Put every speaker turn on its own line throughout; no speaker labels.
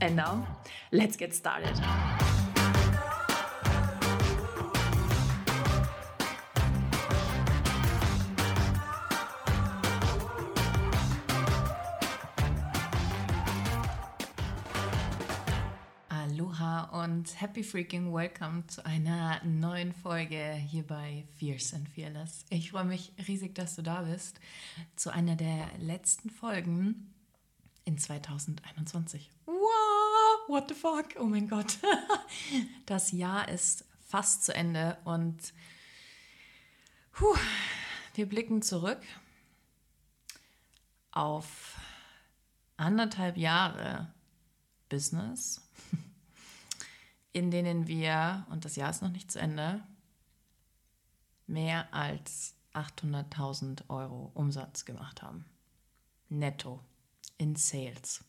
And now, let's get started. Aloha und happy freaking welcome zu einer neuen Folge hier bei Fierce and Fearless. Ich freue mich riesig, dass du da bist zu einer der letzten Folgen in 2021. Wow, what the fuck? Oh mein Gott. Das Jahr ist fast zu Ende und puh, wir blicken zurück auf anderthalb Jahre Business, in denen wir, und das Jahr ist noch nicht zu Ende, mehr als 800.000 Euro Umsatz gemacht haben. Netto in Sales.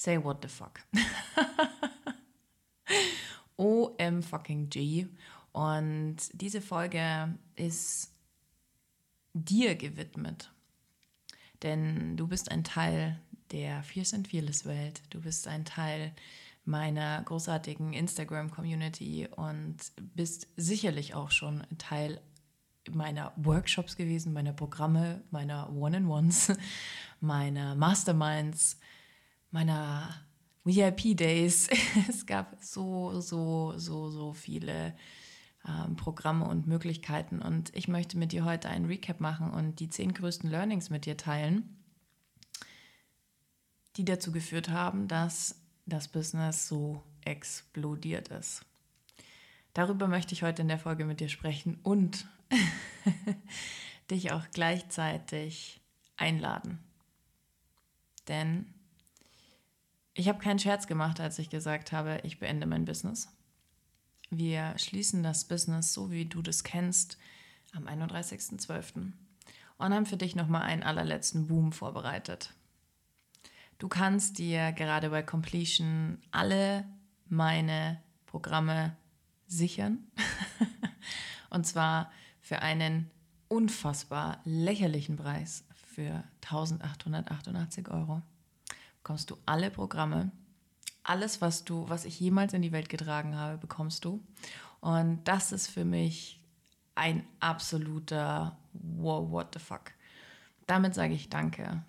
Say what the fuck. OM fucking G. Und diese Folge ist dir gewidmet. Denn du bist ein Teil der Fierce and Fearless Welt. Du bist ein Teil meiner großartigen Instagram-Community und bist sicherlich auch schon Teil meiner Workshops gewesen, meiner Programme, meiner One-on-Ones, meiner Masterminds, meiner VIP-Days. Es gab so, so, so, so viele ähm, Programme und Möglichkeiten. Und ich möchte mit dir heute einen Recap machen und die zehn größten Learnings mit dir teilen, die dazu geführt haben, dass das Business so explodiert ist. Darüber möchte ich heute in der Folge mit dir sprechen und dich auch gleichzeitig einladen. Denn ich habe keinen Scherz gemacht, als ich gesagt habe, ich beende mein Business. Wir schließen das Business, so wie du das kennst, am 31.12. und haben für dich nochmal einen allerletzten Boom vorbereitet. Du kannst dir gerade bei Completion alle meine Programme sichern. und zwar für einen unfassbar lächerlichen Preis für 1888 Euro bekommst du alle Programme. Alles, was du, was ich jemals in die Welt getragen habe, bekommst du. Und das ist für mich ein absoluter Wow, what the fuck. Damit sage ich Danke.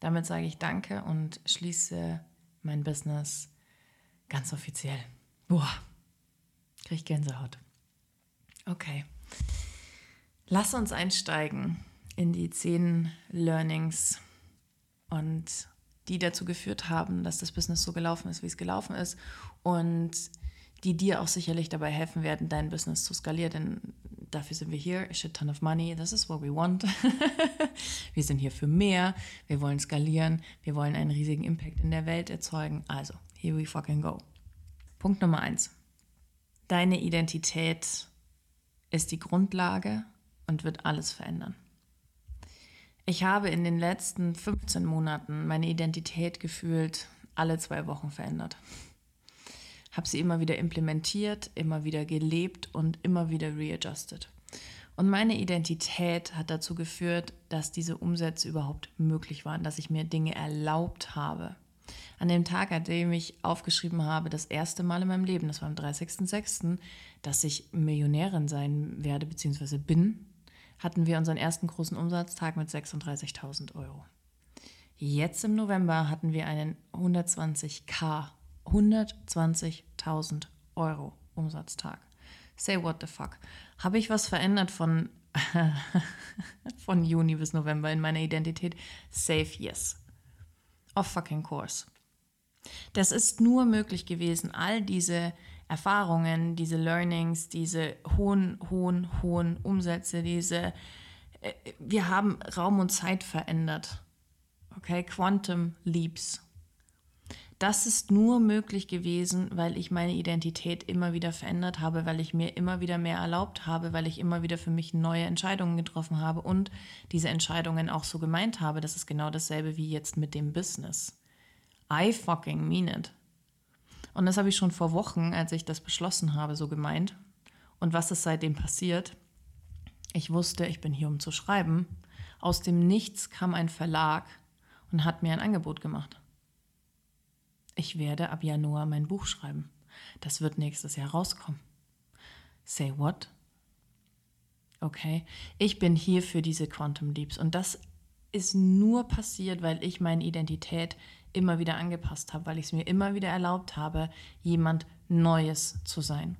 Damit sage ich Danke und schließe mein Business ganz offiziell. Boah, kriege ich Gänsehaut. Okay. Lass uns einsteigen in die zehn Learnings und die dazu geführt haben, dass das Business so gelaufen ist, wie es gelaufen ist und die dir auch sicherlich dabei helfen werden, dein Business zu skalieren, denn dafür sind wir hier. A shit ton of money, this is what we want. wir sind hier für mehr, wir wollen skalieren, wir wollen einen riesigen Impact in der Welt erzeugen. Also, here we fucking go. Punkt Nummer eins. Deine Identität ist die Grundlage und wird alles verändern. Ich habe in den letzten 15 Monaten meine Identität gefühlt alle zwei Wochen verändert. Habe sie immer wieder implementiert, immer wieder gelebt und immer wieder readjusted. Und meine Identität hat dazu geführt, dass diese Umsätze überhaupt möglich waren, dass ich mir Dinge erlaubt habe. An dem Tag, an dem ich aufgeschrieben habe, das erste Mal in meinem Leben, das war am 30.06., dass ich Millionärin sein werde bzw. bin, hatten wir unseren ersten großen Umsatztag mit 36.000 Euro. Jetzt im November hatten wir einen 120k, 120.000 Euro Umsatztag. Say what the fuck. Habe ich was verändert von, von Juni bis November in meiner Identität? Safe yes. Of fucking course. Das ist nur möglich gewesen, all diese Erfahrungen, diese Learnings, diese hohen, hohen, hohen Umsätze, diese, äh, wir haben Raum und Zeit verändert. Okay, Quantum Leaps. Das ist nur möglich gewesen, weil ich meine Identität immer wieder verändert habe, weil ich mir immer wieder mehr erlaubt habe, weil ich immer wieder für mich neue Entscheidungen getroffen habe und diese Entscheidungen auch so gemeint habe. Das ist genau dasselbe wie jetzt mit dem Business. I fucking mean it. Und das habe ich schon vor Wochen, als ich das beschlossen habe, so gemeint. Und was ist seitdem passiert? Ich wusste, ich bin hier, um zu schreiben. Aus dem Nichts kam ein Verlag und hat mir ein Angebot gemacht. Ich werde ab Januar mein Buch schreiben. Das wird nächstes Jahr rauskommen. Say what? Okay, ich bin hier für diese Quantum Leaps und das ist nur passiert, weil ich meine Identität immer wieder angepasst habe, weil ich es mir immer wieder erlaubt habe, jemand Neues zu sein.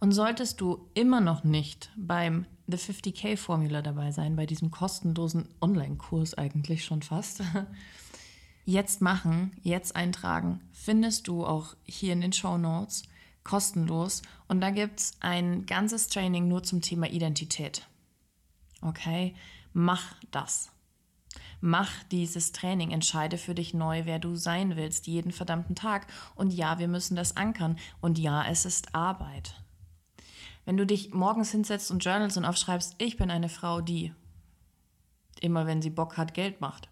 Und solltest du immer noch nicht beim The 50k Formula dabei sein, bei diesem kostenlosen Online-Kurs eigentlich schon fast, jetzt machen, jetzt eintragen, findest du auch hier in den Show Notes kostenlos. Und da gibt es ein ganzes Training nur zum Thema Identität. Okay, mach das. Mach dieses Training, entscheide für dich neu, wer du sein willst, jeden verdammten Tag. Und ja, wir müssen das ankern. Und ja, es ist Arbeit. Wenn du dich morgens hinsetzt und journalst und aufschreibst, ich bin eine Frau, die immer, wenn sie Bock hat, Geld macht.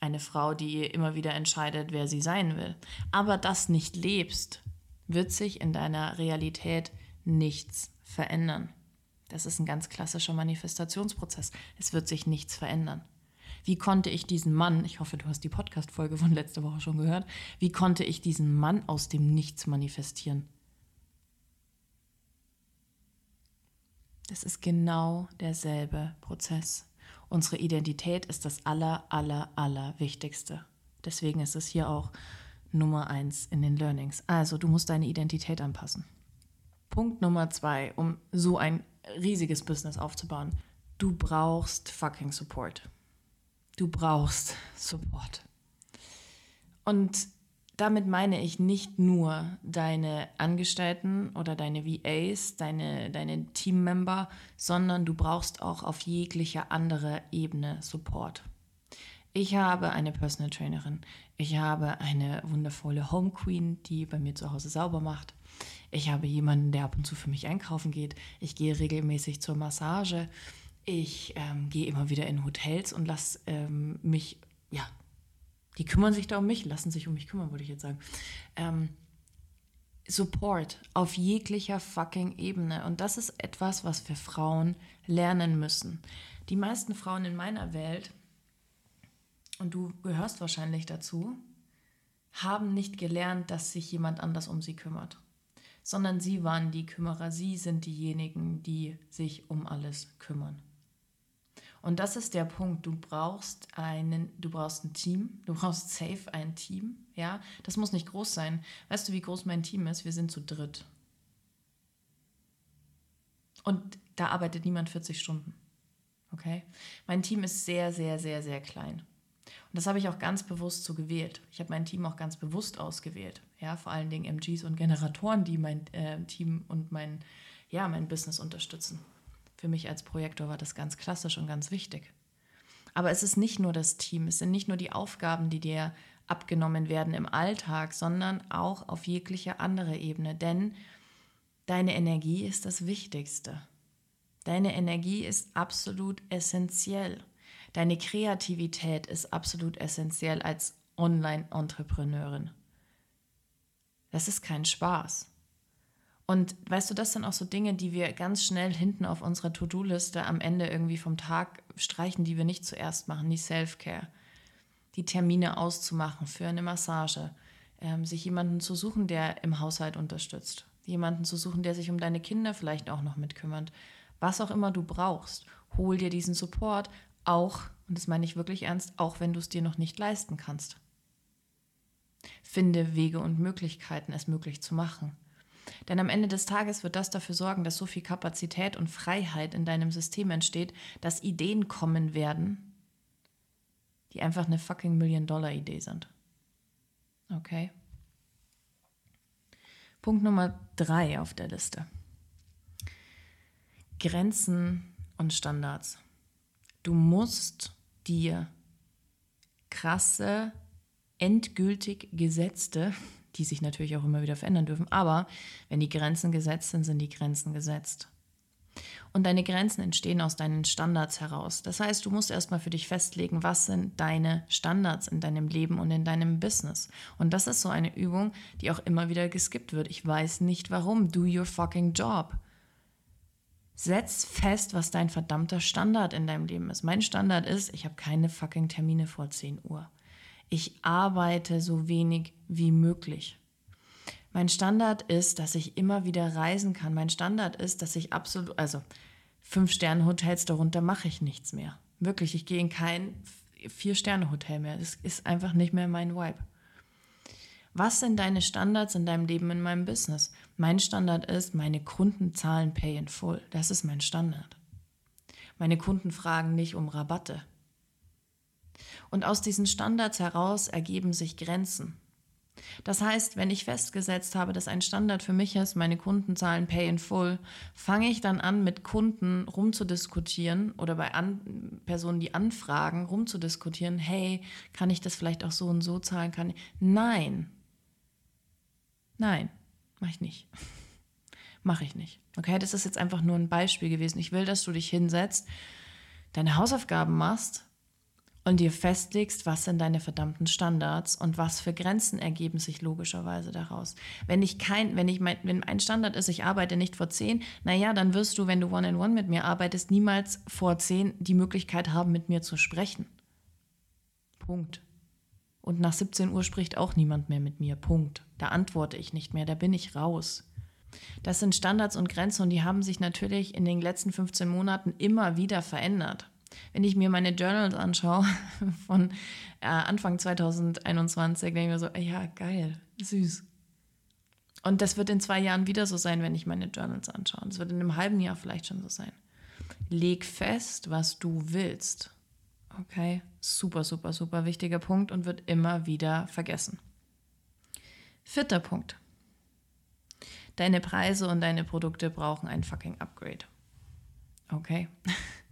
Eine Frau, die immer wieder entscheidet, wer sie sein will. Aber das nicht lebst, wird sich in deiner Realität nichts verändern. Das ist ein ganz klassischer Manifestationsprozess. Es wird sich nichts verändern. Wie konnte ich diesen Mann, ich hoffe, du hast die Podcast-Folge von letzter Woche schon gehört, wie konnte ich diesen Mann aus dem Nichts manifestieren? Das ist genau derselbe Prozess. Unsere Identität ist das aller, aller, aller Wichtigste. Deswegen ist es hier auch Nummer eins in den Learnings. Also, du musst deine Identität anpassen. Punkt Nummer zwei, um so ein riesiges Business aufzubauen. Du brauchst fucking Support. Du brauchst Support. Und damit meine ich nicht nur deine Angestellten oder deine VAs, deine, deine Teammember, sondern du brauchst auch auf jeglicher andere Ebene Support. Ich habe eine Personal Trainerin. Ich habe eine wundervolle Home Queen, die bei mir zu Hause sauber macht. Ich habe jemanden, der ab und zu für mich einkaufen geht. Ich gehe regelmäßig zur Massage. Ich ähm, gehe immer wieder in Hotels und lasse ähm, mich, ja, die kümmern sich da um mich, lassen sich um mich kümmern, würde ich jetzt sagen. Ähm, Support auf jeglicher fucking Ebene. Und das ist etwas, was wir Frauen lernen müssen. Die meisten Frauen in meiner Welt, und du gehörst wahrscheinlich dazu, haben nicht gelernt, dass sich jemand anders um sie kümmert, sondern sie waren die Kümmerer, sie sind diejenigen, die sich um alles kümmern. Und das ist der Punkt. Du brauchst einen, du brauchst ein Team. Du brauchst safe ein Team. Ja, das muss nicht groß sein. Weißt du, wie groß mein Team ist? Wir sind zu dritt. Und da arbeitet niemand 40 Stunden. Okay? Mein Team ist sehr, sehr, sehr, sehr klein. Und das habe ich auch ganz bewusst so gewählt. Ich habe mein Team auch ganz bewusst ausgewählt. Ja, vor allen Dingen MGs und Generatoren, die mein äh, Team und mein, ja, mein Business unterstützen. Für mich als Projektor war das ganz klassisch und ganz wichtig. Aber es ist nicht nur das Team, es sind nicht nur die Aufgaben, die dir abgenommen werden im Alltag, sondern auch auf jegliche andere Ebene. Denn deine Energie ist das Wichtigste. Deine Energie ist absolut essentiell. Deine Kreativität ist absolut essentiell als Online-Entrepreneurin. Das ist kein Spaß. Und weißt du, das sind auch so Dinge, die wir ganz schnell hinten auf unserer To-Do-Liste am Ende irgendwie vom Tag streichen, die wir nicht zuerst machen, die Self-Care. Die Termine auszumachen für eine Massage, ähm, sich jemanden zu suchen, der im Haushalt unterstützt, jemanden zu suchen, der sich um deine Kinder vielleicht auch noch mitkümmert. Was auch immer du brauchst, hol dir diesen Support, auch, und das meine ich wirklich ernst, auch wenn du es dir noch nicht leisten kannst. Finde Wege und Möglichkeiten, es möglich zu machen. Denn am Ende des Tages wird das dafür sorgen, dass so viel Kapazität und Freiheit in deinem System entsteht, dass Ideen kommen werden, die einfach eine fucking Million-Dollar-Idee sind. Okay? Punkt Nummer drei auf der Liste. Grenzen und Standards. Du musst dir krasse endgültig gesetzte, die sich natürlich auch immer wieder verändern dürfen, aber wenn die Grenzen gesetzt sind, sind die Grenzen gesetzt. Und deine Grenzen entstehen aus deinen Standards heraus. Das heißt, du musst erstmal für dich festlegen, was sind deine Standards in deinem Leben und in deinem Business. Und das ist so eine Übung, die auch immer wieder geskippt wird. Ich weiß nicht warum. Do your fucking job. Setz fest, was dein verdammter Standard in deinem Leben ist. Mein Standard ist, ich habe keine fucking Termine vor 10 Uhr. Ich arbeite so wenig wie möglich. Mein Standard ist, dass ich immer wieder reisen kann. Mein Standard ist, dass ich absolut, also Fünf-Sterne-Hotels darunter mache ich nichts mehr. Wirklich, ich gehe in kein Vier-Sterne-Hotel mehr. Das ist einfach nicht mehr mein Vibe. Was sind deine Standards in deinem Leben, in meinem Business? Mein Standard ist, meine Kunden zahlen Pay in Full. Das ist mein Standard. Meine Kunden fragen nicht um Rabatte. Und aus diesen Standards heraus ergeben sich Grenzen. Das heißt, wenn ich festgesetzt habe, dass ein Standard für mich ist, meine Kunden zahlen Pay in Full, fange ich dann an, mit Kunden rumzudiskutieren oder bei an Personen, die anfragen, rumzudiskutieren, hey, kann ich das vielleicht auch so und so zahlen? Kann ich? Nein. Nein, mache ich nicht. mache ich nicht. Okay, das ist jetzt einfach nur ein Beispiel gewesen. Ich will, dass du dich hinsetzt, deine Hausaufgaben machst und dir festlegst, was sind deine verdammten Standards und was für Grenzen ergeben sich logischerweise daraus. Wenn ich kein, wenn ich mein, wenn ein Standard ist, ich arbeite nicht vor zehn, naja, dann wirst du, wenn du One-in-One -one mit mir arbeitest, niemals vor zehn die Möglichkeit haben, mit mir zu sprechen. Punkt. Und nach 17 Uhr spricht auch niemand mehr mit mir. Punkt. Da antworte ich nicht mehr, da bin ich raus. Das sind Standards und Grenzen und die haben sich natürlich in den letzten 15 Monaten immer wieder verändert. Wenn ich mir meine Journals anschaue von äh, Anfang 2021, denke ich mir so, ja, geil, süß. Und das wird in zwei Jahren wieder so sein, wenn ich meine Journals anschaue. Das wird in einem halben Jahr vielleicht schon so sein. Leg fest, was du willst. Okay, super, super, super wichtiger Punkt und wird immer wieder vergessen. Vierter Punkt. Deine Preise und deine Produkte brauchen ein fucking Upgrade. Okay.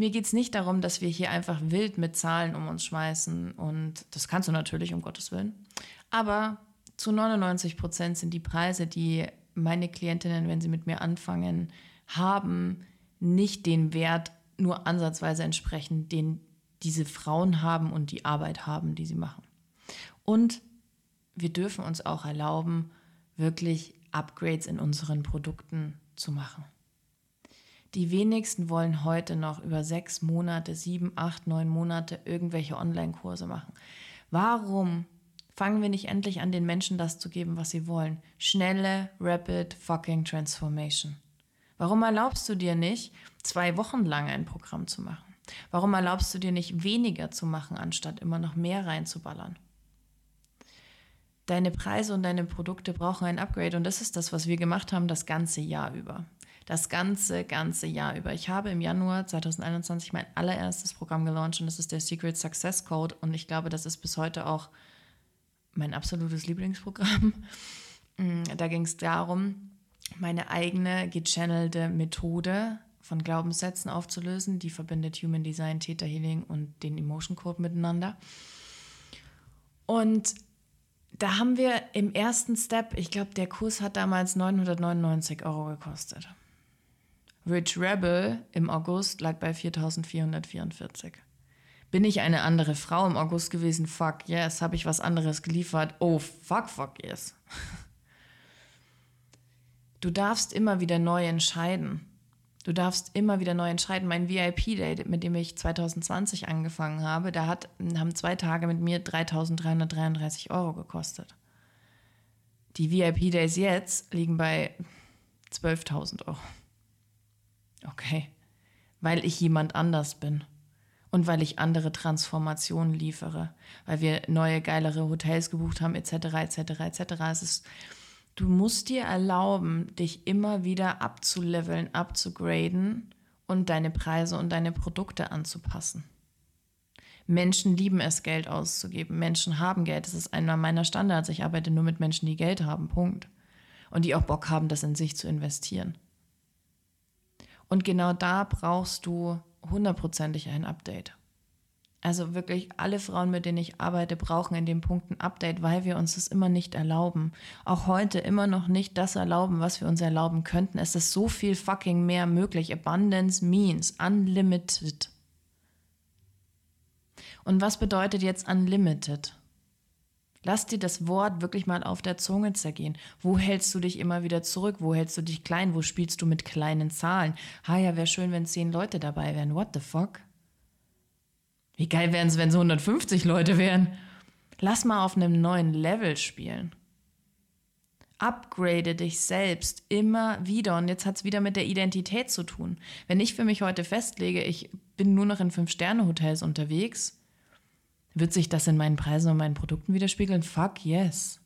Mir geht es nicht darum, dass wir hier einfach wild mit Zahlen um uns schmeißen. Und das kannst du natürlich, um Gottes Willen. Aber zu 99 Prozent sind die Preise, die meine Klientinnen, wenn sie mit mir anfangen, haben, nicht den Wert nur ansatzweise entsprechen, den diese Frauen haben und die Arbeit haben, die sie machen. Und wir dürfen uns auch erlauben, wirklich Upgrades in unseren Produkten zu machen. Die wenigsten wollen heute noch über sechs Monate, sieben, acht, neun Monate irgendwelche Online-Kurse machen. Warum fangen wir nicht endlich an, den Menschen das zu geben, was sie wollen? Schnelle, rapid fucking Transformation. Warum erlaubst du dir nicht, zwei Wochen lang ein Programm zu machen? Warum erlaubst du dir nicht weniger zu machen, anstatt immer noch mehr reinzuballern? Deine Preise und deine Produkte brauchen ein Upgrade und das ist das, was wir gemacht haben das ganze Jahr über das ganze, ganze Jahr über. Ich habe im Januar 2021 mein allererstes Programm gelauncht und das ist der Secret Success Code und ich glaube, das ist bis heute auch mein absolutes Lieblingsprogramm. Mm, da ging es darum, meine eigene gechannelte Methode von Glaubenssätzen aufzulösen, die verbindet Human Design, Theta Healing und den Emotion Code miteinander. Und da haben wir im ersten Step, ich glaube, der Kurs hat damals 999 Euro gekostet. Rich Rebel im August lag bei 4444. Bin ich eine andere Frau im August gewesen? Fuck yes. Habe ich was anderes geliefert? Oh, fuck, fuck yes. Du darfst immer wieder neu entscheiden. Du darfst immer wieder neu entscheiden. Mein VIP-Date, mit dem ich 2020 angefangen habe, da hat, haben zwei Tage mit mir 3.333 Euro gekostet. Die VIP-Days jetzt liegen bei 12.000 Euro. Okay. Weil ich jemand anders bin. Und weil ich andere Transformationen liefere. Weil wir neue, geilere Hotels gebucht haben, etc., etc., etc. Es ist, du musst dir erlauben, dich immer wieder abzuleveln, abzugraden und deine Preise und deine Produkte anzupassen. Menschen lieben es, Geld auszugeben. Menschen haben Geld. Das ist einer meiner Standards. Ich arbeite nur mit Menschen, die Geld haben. Punkt. Und die auch Bock haben, das in sich zu investieren. Und genau da brauchst du hundertprozentig ein Update. Also wirklich alle Frauen, mit denen ich arbeite, brauchen in dem Punkt ein Update, weil wir uns das immer nicht erlauben. Auch heute immer noch nicht das erlauben, was wir uns erlauben könnten. Es ist so viel fucking mehr möglich. Abundance means unlimited. Und was bedeutet jetzt unlimited? Lass dir das Wort wirklich mal auf der Zunge zergehen. Wo hältst du dich immer wieder zurück? Wo hältst du dich klein? Wo spielst du mit kleinen Zahlen? Ha ja, wäre schön, wenn zehn Leute dabei wären. What the fuck? Wie geil wären es, wenn es 150 Leute wären? Lass mal auf einem neuen Level spielen. Upgrade dich selbst immer wieder. Und jetzt hat es wieder mit der Identität zu tun. Wenn ich für mich heute festlege, ich bin nur noch in Fünf-Sterne-Hotels unterwegs, wird sich das in meinen Preisen und meinen Produkten widerspiegeln? Fuck yes.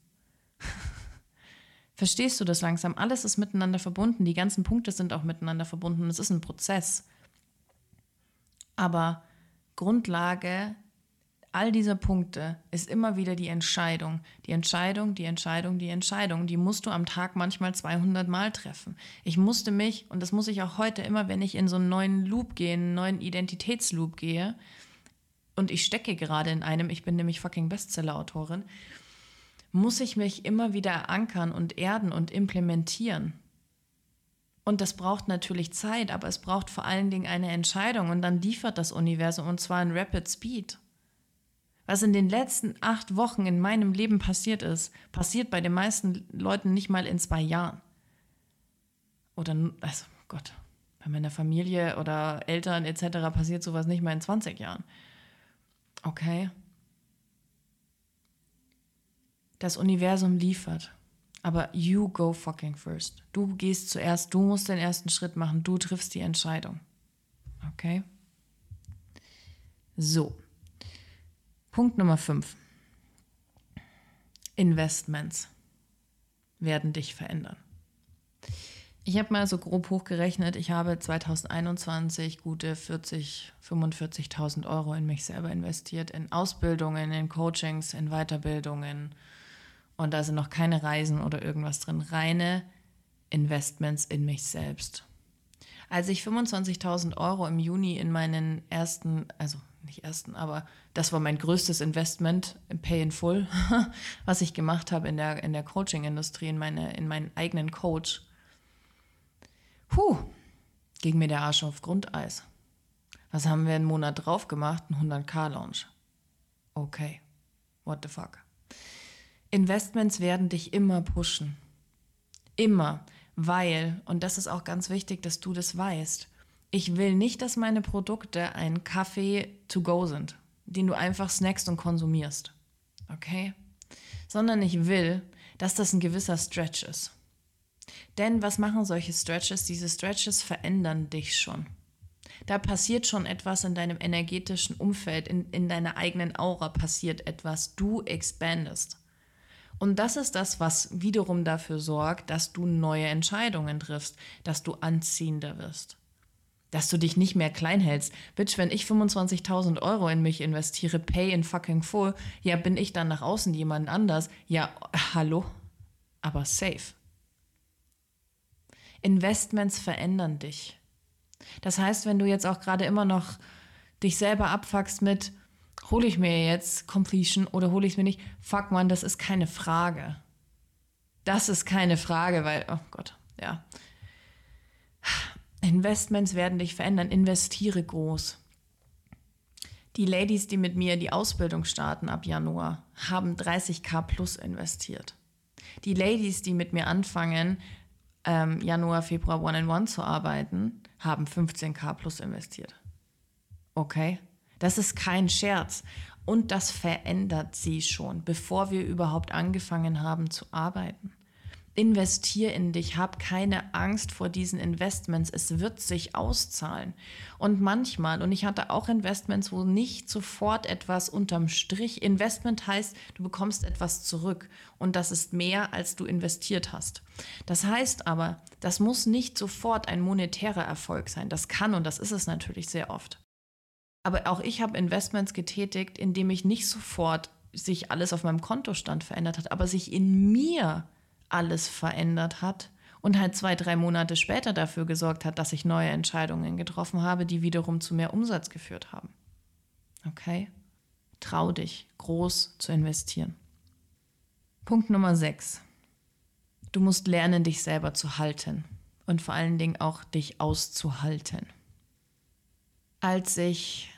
Verstehst du das langsam? Alles ist miteinander verbunden. Die ganzen Punkte sind auch miteinander verbunden. Es ist ein Prozess. Aber Grundlage all dieser Punkte ist immer wieder die Entscheidung. Die Entscheidung, die Entscheidung, die Entscheidung. Die musst du am Tag manchmal 200 Mal treffen. Ich musste mich, und das muss ich auch heute immer, wenn ich in so einen neuen Loop gehe, einen neuen Identitätsloop gehe, und ich stecke gerade in einem, ich bin nämlich fucking Bestseller-Autorin, muss ich mich immer wieder ankern und erden und implementieren. Und das braucht natürlich Zeit, aber es braucht vor allen Dingen eine Entscheidung und dann liefert das Universum und zwar in Rapid Speed. Was in den letzten acht Wochen in meinem Leben passiert ist, passiert bei den meisten Leuten nicht mal in zwei Jahren. Oder, also Gott, bei meiner Familie oder Eltern etc. passiert sowas nicht mal in 20 Jahren. Okay. Das Universum liefert. Aber you go fucking first. Du gehst zuerst, du musst den ersten Schritt machen, du triffst die Entscheidung. Okay? So. Punkt Nummer 5. Investments werden dich verändern. Ich habe mal so grob hochgerechnet, ich habe 2021 gute 40, 45.000 Euro in mich selber investiert, in Ausbildungen, in Coachings, in Weiterbildungen, und da sind noch keine Reisen oder irgendwas drin. Reine Investments in mich selbst. Als ich 25.000 Euro im Juni in meinen ersten, also nicht ersten, aber das war mein größtes Investment, Pay in Full, was ich gemacht habe in der, in der Coaching-Industrie, in, meine, in meinen eigenen Coach. Puh, ging mir der Arsch auf Grundeis. Was haben wir einen Monat drauf gemacht? Ein 100k-Launch. Okay, what the fuck. Investments werden dich immer pushen. Immer. Weil, und das ist auch ganz wichtig, dass du das weißt, ich will nicht, dass meine Produkte ein Kaffee to go sind, den du einfach snackst und konsumierst. Okay? Sondern ich will, dass das ein gewisser Stretch ist. Denn was machen solche Stretches? Diese Stretches verändern dich schon. Da passiert schon etwas in deinem energetischen Umfeld, in, in deiner eigenen Aura passiert etwas. Du expandest. Und das ist das, was wiederum dafür sorgt, dass du neue Entscheidungen triffst, dass du anziehender wirst. Dass du dich nicht mehr klein hältst. Bitch, wenn ich 25.000 Euro in mich investiere, pay in fucking full, ja, bin ich dann nach außen jemand anders? Ja, hallo? Aber safe. Investments verändern dich. Das heißt, wenn du jetzt auch gerade immer noch dich selber abfuckst mit, hole ich mir jetzt Completion oder hole ich es mir nicht? Fuck man, das ist keine Frage. Das ist keine Frage, weil, oh Gott, ja. Investments werden dich verändern. Investiere groß. Die Ladies, die mit mir die Ausbildung starten ab Januar, haben 30k plus investiert. Die Ladies, die mit mir anfangen, ähm, Januar, Februar One-in-One zu arbeiten, haben 15k plus investiert. Okay? Das ist kein Scherz. Und das verändert sie schon, bevor wir überhaupt angefangen haben zu arbeiten. Investier in dich, hab keine Angst vor diesen Investments, es wird sich auszahlen. Und manchmal, und ich hatte auch Investments, wo nicht sofort etwas unterm Strich, Investment heißt, du bekommst etwas zurück und das ist mehr, als du investiert hast. Das heißt aber, das muss nicht sofort ein monetärer Erfolg sein. Das kann und das ist es natürlich sehr oft. Aber auch ich habe Investments getätigt, indem ich nicht sofort sich alles auf meinem Kontostand verändert hat, aber sich in mir alles verändert hat und halt zwei, drei Monate später dafür gesorgt hat, dass ich neue Entscheidungen getroffen habe, die wiederum zu mehr Umsatz geführt haben. Okay? Trau dich, groß zu investieren. Punkt Nummer 6. Du musst lernen, dich selber zu halten und vor allen Dingen auch dich auszuhalten. Als ich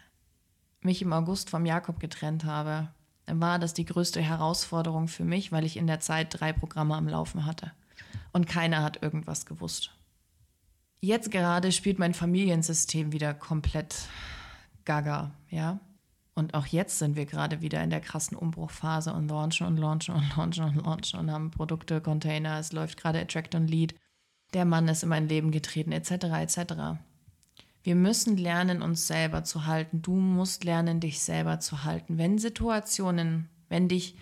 mich im August vom Jakob getrennt habe, war das die größte Herausforderung für mich, weil ich in der Zeit drei Programme am Laufen hatte und keiner hat irgendwas gewusst. Jetzt gerade spielt mein Familiensystem wieder komplett gaga, ja. Und auch jetzt sind wir gerade wieder in der krassen Umbruchphase und launchen und launchen und launchen und launchen und haben Produkte, Container, es läuft gerade Attract und Lead. Der Mann ist in mein Leben getreten, etc. etc. Wir müssen lernen, uns selber zu halten. Du musst lernen, dich selber zu halten. Wenn Situationen, wenn dich,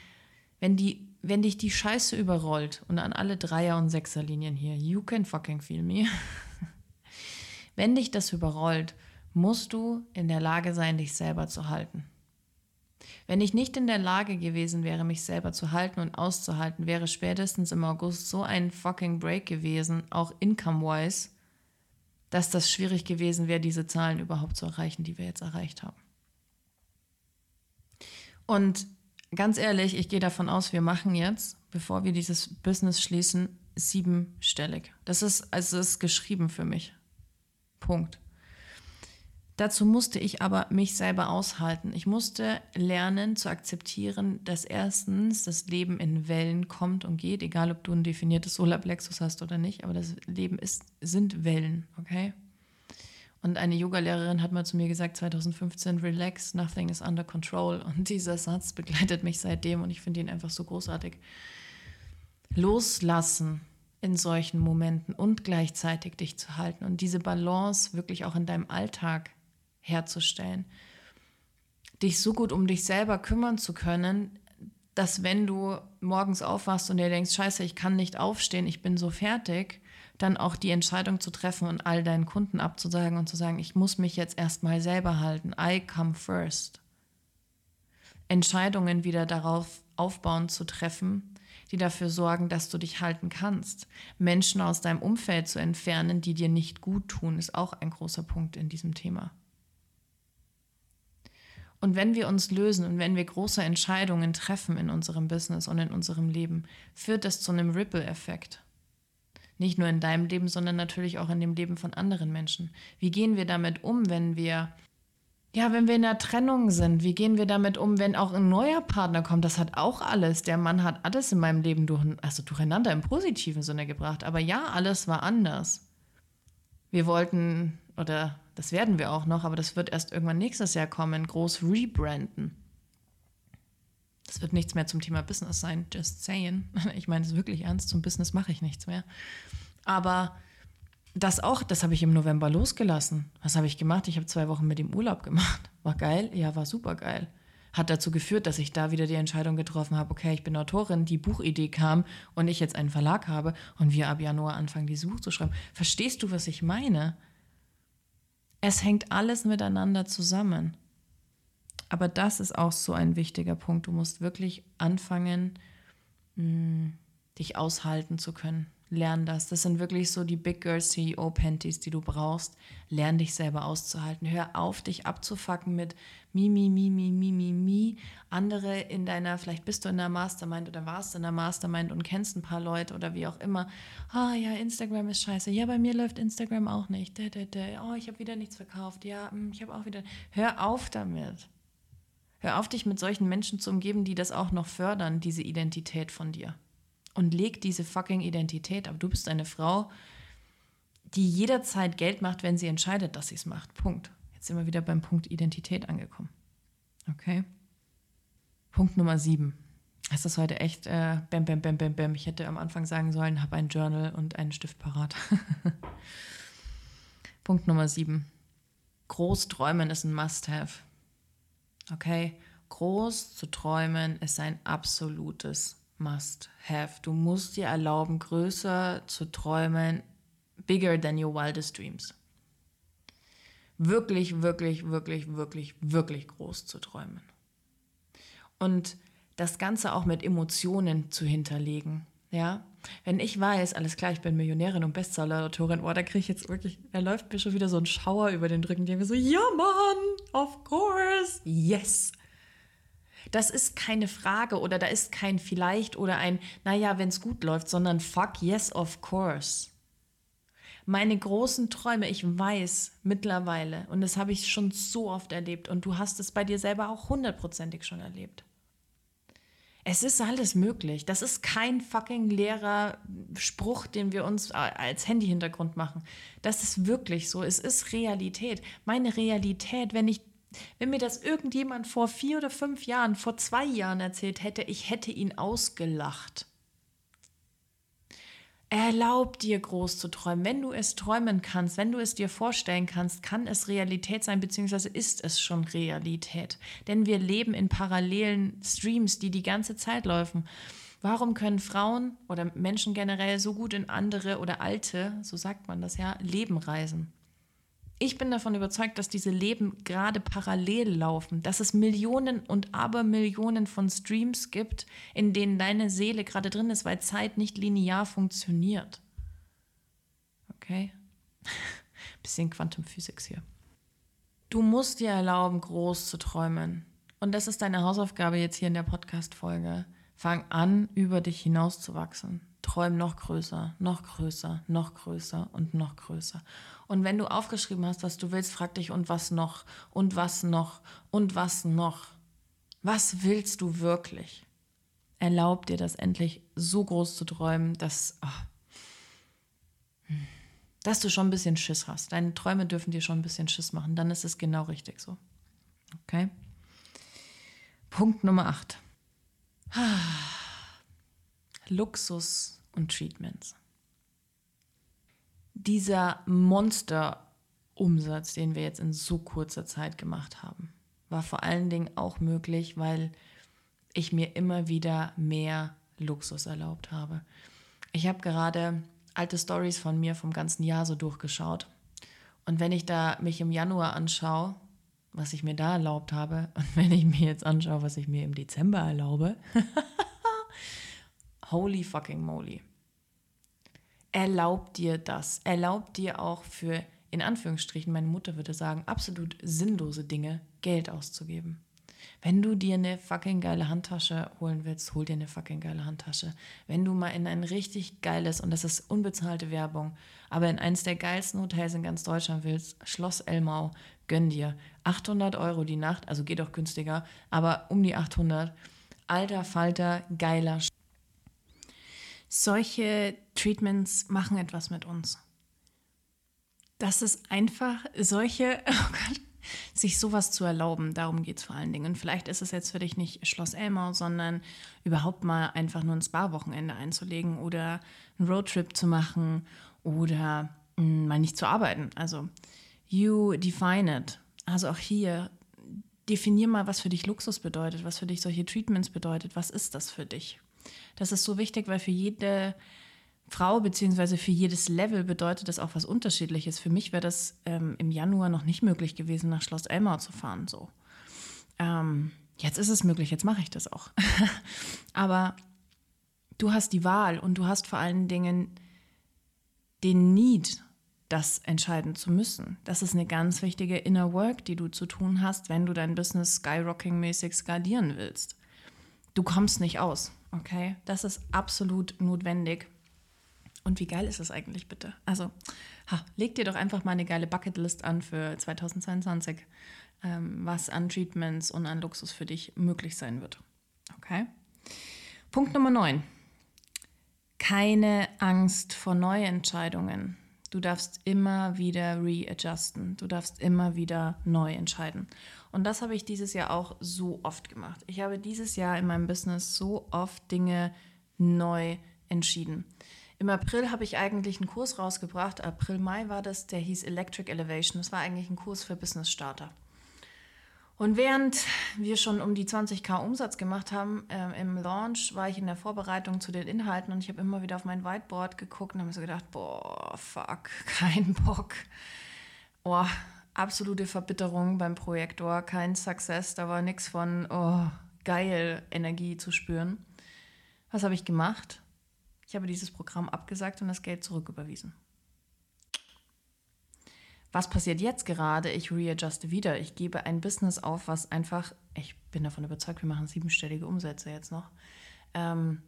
wenn die, wenn dich die Scheiße überrollt und an alle Dreier- und Sechserlinien hier, you can fucking feel me. wenn dich das überrollt, musst du in der Lage sein, dich selber zu halten. Wenn ich nicht in der Lage gewesen wäre, mich selber zu halten und auszuhalten, wäre spätestens im August so ein fucking Break gewesen, auch income-wise, dass das schwierig gewesen wäre, diese Zahlen überhaupt zu erreichen, die wir jetzt erreicht haben. Und ganz ehrlich, ich gehe davon aus, wir machen jetzt, bevor wir dieses Business schließen, siebenstellig. Das ist, also ist geschrieben für mich. Punkt. Dazu musste ich aber mich selber aushalten. Ich musste lernen zu akzeptieren, dass erstens das Leben in Wellen kommt und geht, egal ob du ein definiertes Solarplexus hast oder nicht, aber das Leben ist, sind Wellen, okay? Und eine Yogalehrerin hat mal zu mir gesagt, 2015, relax, nothing is under control. Und dieser Satz begleitet mich seitdem und ich finde ihn einfach so großartig. Loslassen in solchen Momenten und gleichzeitig dich zu halten und diese Balance wirklich auch in deinem Alltag herzustellen. Dich so gut um dich selber kümmern zu können, dass wenn du morgens aufwachst und dir denkst, scheiße, ich kann nicht aufstehen, ich bin so fertig, dann auch die Entscheidung zu treffen und all deinen Kunden abzusagen und zu sagen, ich muss mich jetzt erstmal selber halten. I come first. Entscheidungen wieder darauf aufbauen zu treffen, die dafür sorgen, dass du dich halten kannst. Menschen aus deinem Umfeld zu entfernen, die dir nicht gut tun, ist auch ein großer Punkt in diesem Thema. Und wenn wir uns lösen und wenn wir große Entscheidungen treffen in unserem Business und in unserem Leben, führt das zu einem Ripple-Effekt. Nicht nur in deinem Leben, sondern natürlich auch in dem Leben von anderen Menschen. Wie gehen wir damit um, wenn wir ja, wenn wir in einer Trennung sind, wie gehen wir damit um, wenn auch ein neuer Partner kommt? Das hat auch alles. Der Mann hat alles in meinem Leben durch, also durcheinander im positiven Sinne gebracht. Aber ja, alles war anders. Wir wollten oder das werden wir auch noch, aber das wird erst irgendwann nächstes Jahr kommen, groß rebranden. Das wird nichts mehr zum Thema Business sein, just saying. Ich meine es wirklich ernst, zum Business mache ich nichts mehr. Aber das auch, das habe ich im November losgelassen. Was habe ich gemacht? Ich habe zwei Wochen mit ihm Urlaub gemacht. War geil? Ja, war super geil. Hat dazu geführt, dass ich da wieder die Entscheidung getroffen habe, okay, ich bin Autorin, die Buchidee kam und ich jetzt einen Verlag habe und wir ab Januar anfangen, dieses Buch zu schreiben. Verstehst du, was ich meine? Es hängt alles miteinander zusammen. Aber das ist auch so ein wichtiger Punkt. Du musst wirklich anfangen, mm, dich aushalten zu können. Lern das. Das sind wirklich so die Big Girl CEO Panties, die du brauchst. Lern dich selber auszuhalten. Hör auf, dich abzufacken mit mi, mi, mi, mi, mi. Andere in deiner, vielleicht bist du in der Mastermind oder warst in der Mastermind und kennst ein paar Leute oder wie auch immer. Ah ja, Instagram ist scheiße. Ja, bei mir läuft Instagram auch nicht. Oh, ich habe wieder nichts verkauft. Ja, hm, ich habe auch wieder. Hör auf damit. Hör auf, dich mit solchen Menschen zu umgeben, die das auch noch fördern, diese Identität von dir und leg diese fucking Identität ab. Du bist eine Frau, die jederzeit Geld macht, wenn sie entscheidet, dass sie es macht. Punkt. Jetzt sind wir wieder beim Punkt Identität angekommen. Okay. Punkt Nummer sieben. Es ist heute echt äh, bam, bam, bam, bam, bam. Ich hätte am Anfang sagen sollen, habe ein Journal und einen Stift parat. Punkt Nummer sieben. Groß träumen ist ein Must-Have. Okay? Groß zu träumen ist ein absolutes must have. Du musst dir erlauben, größer zu träumen, bigger than your wildest dreams. Wirklich, wirklich, wirklich, wirklich, wirklich groß zu träumen. Und das Ganze auch mit Emotionen zu hinterlegen. Ja, wenn ich weiß, alles klar, ich bin Millionärin und Bestseller-Autorin, oh, da kriege ich jetzt wirklich, da läuft mir schon wieder so ein Schauer über den Rücken, der mir so, ja Mann, of course, yes. Das ist keine Frage oder da ist kein vielleicht oder ein, naja, wenn es gut läuft, sondern fuck yes, of course. Meine großen Träume, ich weiß mittlerweile, und das habe ich schon so oft erlebt, und du hast es bei dir selber auch hundertprozentig schon erlebt. Es ist alles möglich. Das ist kein fucking leerer Spruch, den wir uns als Handy-Hintergrund machen. Das ist wirklich so. Es ist Realität. Meine Realität, wenn ich, wenn mir das irgendjemand vor vier oder fünf Jahren, vor zwei Jahren erzählt hätte, ich hätte ihn ausgelacht. Erlaub dir groß zu träumen. Wenn du es träumen kannst, wenn du es dir vorstellen kannst, kann es Realität sein, beziehungsweise ist es schon Realität. Denn wir leben in parallelen Streams, die die ganze Zeit laufen. Warum können Frauen oder Menschen generell so gut in andere oder alte, so sagt man das ja, Leben reisen? Ich bin davon überzeugt, dass diese Leben gerade parallel laufen, dass es Millionen und Abermillionen von Streams gibt, in denen deine Seele gerade drin ist, weil Zeit nicht linear funktioniert. Okay? Bisschen Quantum Physics hier. Du musst dir erlauben, groß zu träumen. Und das ist deine Hausaufgabe jetzt hier in der Podcast-Folge. Fang an, über dich hinauszuwachsen. Träum noch größer, noch größer, noch größer und noch größer. Und wenn du aufgeschrieben hast, was du willst, frag dich, und was noch, und was noch, und was noch. Was willst du wirklich? Erlaub dir das endlich so groß zu träumen, dass, oh, dass du schon ein bisschen Schiss hast. Deine Träume dürfen dir schon ein bisschen Schiss machen. Dann ist es genau richtig so. Okay? Punkt Nummer 8. Luxus und Treatments dieser Monsterumsatz, den wir jetzt in so kurzer Zeit gemacht haben, war vor allen Dingen auch möglich, weil ich mir immer wieder mehr Luxus erlaubt habe. Ich habe gerade alte Stories von mir vom ganzen Jahr so durchgeschaut. Und wenn ich da mich im Januar anschaue, was ich mir da erlaubt habe, und wenn ich mir jetzt anschaue, was ich mir im Dezember erlaube, holy fucking moly erlaub dir das. Erlaub dir auch für, in Anführungsstrichen, meine Mutter würde sagen, absolut sinnlose Dinge Geld auszugeben. Wenn du dir eine fucking geile Handtasche holen willst, hol dir eine fucking geile Handtasche. Wenn du mal in ein richtig geiles, und das ist unbezahlte Werbung, aber in eins der geilsten Hotels in ganz Deutschland willst, Schloss Elmau, gönn dir 800 Euro die Nacht, also geht auch günstiger, aber um die 800. Alter Falter, geiler solche Treatments machen etwas mit uns. Das ist einfach solche, oh Gott, sich sowas zu erlauben, darum geht es vor allen Dingen. Und vielleicht ist es jetzt für dich nicht Schloss Elmau, sondern überhaupt mal einfach nur ein Spa-Wochenende einzulegen oder einen Roadtrip zu machen oder mh, hm, mal nicht zu arbeiten. Also, you define it. Also auch hier, definier mal, was für dich Luxus bedeutet, was für dich solche Treatments bedeutet. Was ist das für dich? Das ist so wichtig, weil für jede Frau beziehungsweise für jedes Level bedeutet das auch was Unterschiedliches. Für mich wäre das ähm, im Januar noch nicht möglich gewesen, nach Schloss Elmau zu fahren. So. Ähm, jetzt ist es möglich, jetzt mache ich das auch. Aber du hast die Wahl und du hast vor allen Dingen den Need, das entscheiden zu müssen. Das ist eine ganz wichtige Inner Work, die du zu tun hast, wenn du dein Business skyrocking-mäßig skalieren willst. Du kommst nicht aus. Okay, das ist absolut notwendig. Und wie geil ist das eigentlich bitte? Also, ha, leg dir doch einfach mal eine geile Bucketlist an für 2022, ähm, was an Treatments und an Luxus für dich möglich sein wird. Okay? Punkt Nummer 9. Keine Angst vor Neuentscheidungen. Du darfst immer wieder readjusten. Du darfst immer wieder neu entscheiden. Und das habe ich dieses Jahr auch so oft gemacht. Ich habe dieses Jahr in meinem Business so oft Dinge neu entschieden. Im April habe ich eigentlich einen Kurs rausgebracht. April, Mai war das, der hieß Electric Elevation. Das war eigentlich ein Kurs für Business Starter. Und während wir schon um die 20k Umsatz gemacht haben äh, im Launch, war ich in der Vorbereitung zu den Inhalten und ich habe immer wieder auf mein Whiteboard geguckt und habe so gedacht, boah, fuck, kein Bock. Oh, absolute Verbitterung beim Projektor, kein Success, da war nichts von, oh, geil, Energie zu spüren. Was habe ich gemacht? Ich habe dieses Programm abgesagt und das Geld zurücküberwiesen. Was passiert jetzt gerade? Ich readjuste wieder. Ich gebe ein Business auf, was einfach, ich bin davon überzeugt, wir machen siebenstellige Umsätze jetzt noch, ähm,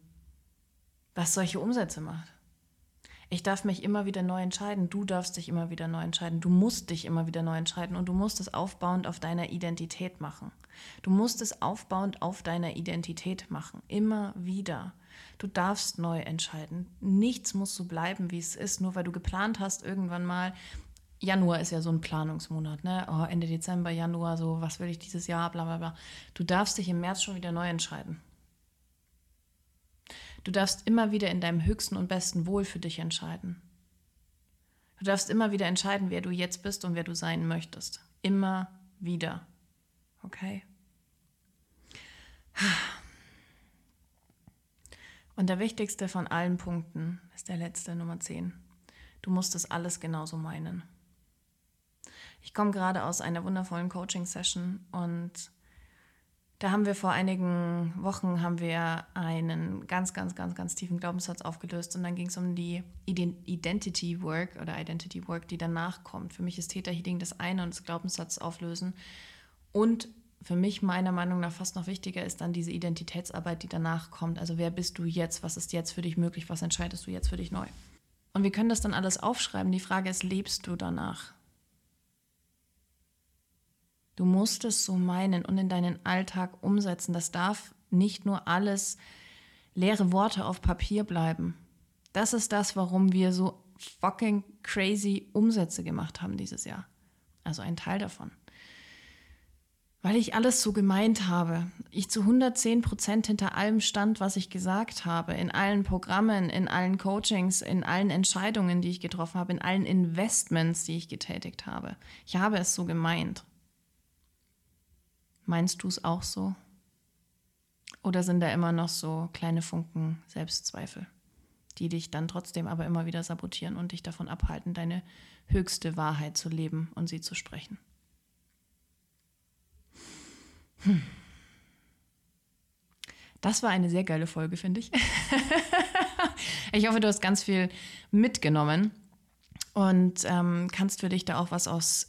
was solche Umsätze macht. Ich darf mich immer wieder neu entscheiden. Du darfst dich immer wieder neu entscheiden. Du musst dich immer wieder neu entscheiden und du musst es aufbauend auf deiner Identität machen. Du musst es aufbauend auf deiner Identität machen. Immer wieder. Du darfst neu entscheiden. Nichts muss so bleiben, wie es ist, nur weil du geplant hast, irgendwann mal. Januar ist ja so ein Planungsmonat, ne? Oh, Ende Dezember, Januar, so, was will ich dieses Jahr, bla bla bla. Du darfst dich im März schon wieder neu entscheiden. Du darfst immer wieder in deinem höchsten und besten Wohl für dich entscheiden. Du darfst immer wieder entscheiden, wer du jetzt bist und wer du sein möchtest. Immer wieder. Okay? Und der wichtigste von allen Punkten ist der letzte, Nummer 10. Du musst das alles genauso meinen. Ich komme gerade aus einer wundervollen Coaching-Session und da haben wir vor einigen Wochen haben wir einen ganz, ganz, ganz, ganz tiefen Glaubenssatz aufgelöst und dann ging es um die Identity Work oder Identity Work, die danach kommt. Für mich ist Theta Healing das eine und das Glaubenssatz auflösen. Und für mich meiner Meinung nach fast noch wichtiger ist dann diese Identitätsarbeit, die danach kommt. Also wer bist du jetzt? Was ist jetzt für dich möglich? Was entscheidest du jetzt für dich neu? Und wir können das dann alles aufschreiben. Die Frage ist, lebst du danach? Du musst es so meinen und in deinen Alltag umsetzen. Das darf nicht nur alles leere Worte auf Papier bleiben. Das ist das, warum wir so fucking crazy Umsätze gemacht haben dieses Jahr. Also ein Teil davon. Weil ich alles so gemeint habe. Ich zu 110 Prozent hinter allem stand, was ich gesagt habe. In allen Programmen, in allen Coachings, in allen Entscheidungen, die ich getroffen habe, in allen Investments, die ich getätigt habe. Ich habe es so gemeint. Meinst du es auch so? Oder sind da immer noch so kleine Funken Selbstzweifel, die dich dann trotzdem aber immer wieder sabotieren und dich davon abhalten, deine höchste Wahrheit zu leben und sie zu sprechen? Hm. Das war eine sehr geile Folge, finde ich. ich hoffe, du hast ganz viel mitgenommen und ähm, kannst für dich da auch was aus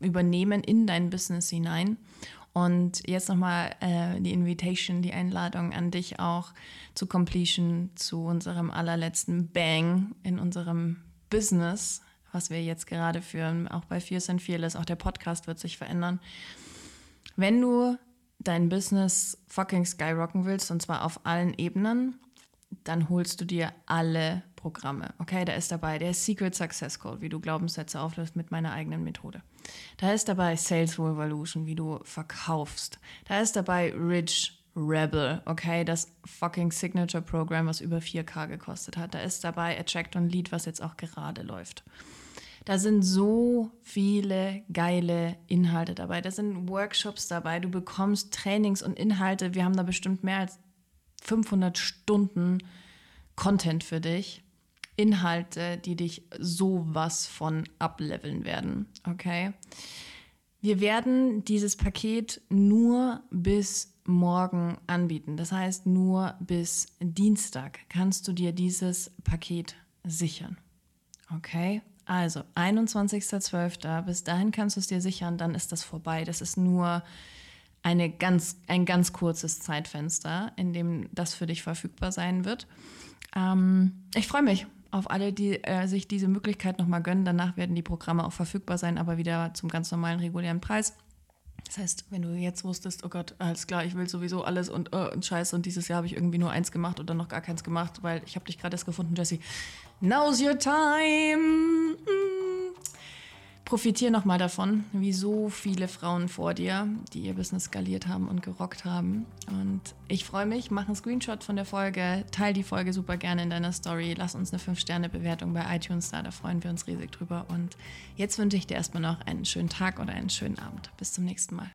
übernehmen in dein Business hinein. Und jetzt nochmal äh, die Invitation, die Einladung an dich auch zu Completion, zu unserem allerletzten Bang in unserem Business, was wir jetzt gerade führen, auch bei Fierce and Fearless, auch der Podcast wird sich verändern. Wenn du dein Business fucking skyrocken willst, und zwar auf allen Ebenen, dann holst du dir alle Programme. Okay, da ist dabei der Secret Success Code, wie du Glaubenssätze auflöst mit meiner eigenen Methode. Da ist dabei Sales Revolution, wie du verkaufst. Da ist dabei Rich Rebel, okay, das fucking Signature Program, was über 4K gekostet hat. Da ist dabei Attract on Lead, was jetzt auch gerade läuft. Da sind so viele geile Inhalte dabei. Da sind Workshops dabei. Du bekommst Trainings und Inhalte. Wir haben da bestimmt mehr als 500 Stunden Content für dich. Inhalte, die dich sowas von ableveln werden. Okay? Wir werden dieses Paket nur bis morgen anbieten. Das heißt, nur bis Dienstag kannst du dir dieses Paket sichern. Okay? Also 21.12. Bis dahin kannst du es dir sichern, dann ist das vorbei. Das ist nur eine ganz, ein ganz kurzes Zeitfenster, in dem das für dich verfügbar sein wird. Ähm, ich freue mich auf alle, die äh, sich diese Möglichkeit nochmal gönnen. Danach werden die Programme auch verfügbar sein, aber wieder zum ganz normalen regulären Preis. Das heißt, wenn du jetzt wusstest, oh Gott, alles klar, ich will sowieso alles und, uh, und Scheiße und dieses Jahr habe ich irgendwie nur eins gemacht oder noch gar keins gemacht, weil ich habe dich gerade erst gefunden, Jesse. Now's your time. Mm profitiere nochmal davon, wie so viele Frauen vor dir, die ihr Business skaliert haben und gerockt haben. Und ich freue mich, mach einen Screenshot von der Folge, teile die Folge super gerne in deiner Story, lass uns eine 5-Sterne-Bewertung bei iTunes da, da freuen wir uns riesig drüber. Und jetzt wünsche ich dir erstmal noch einen schönen Tag oder einen schönen Abend. Bis zum nächsten Mal.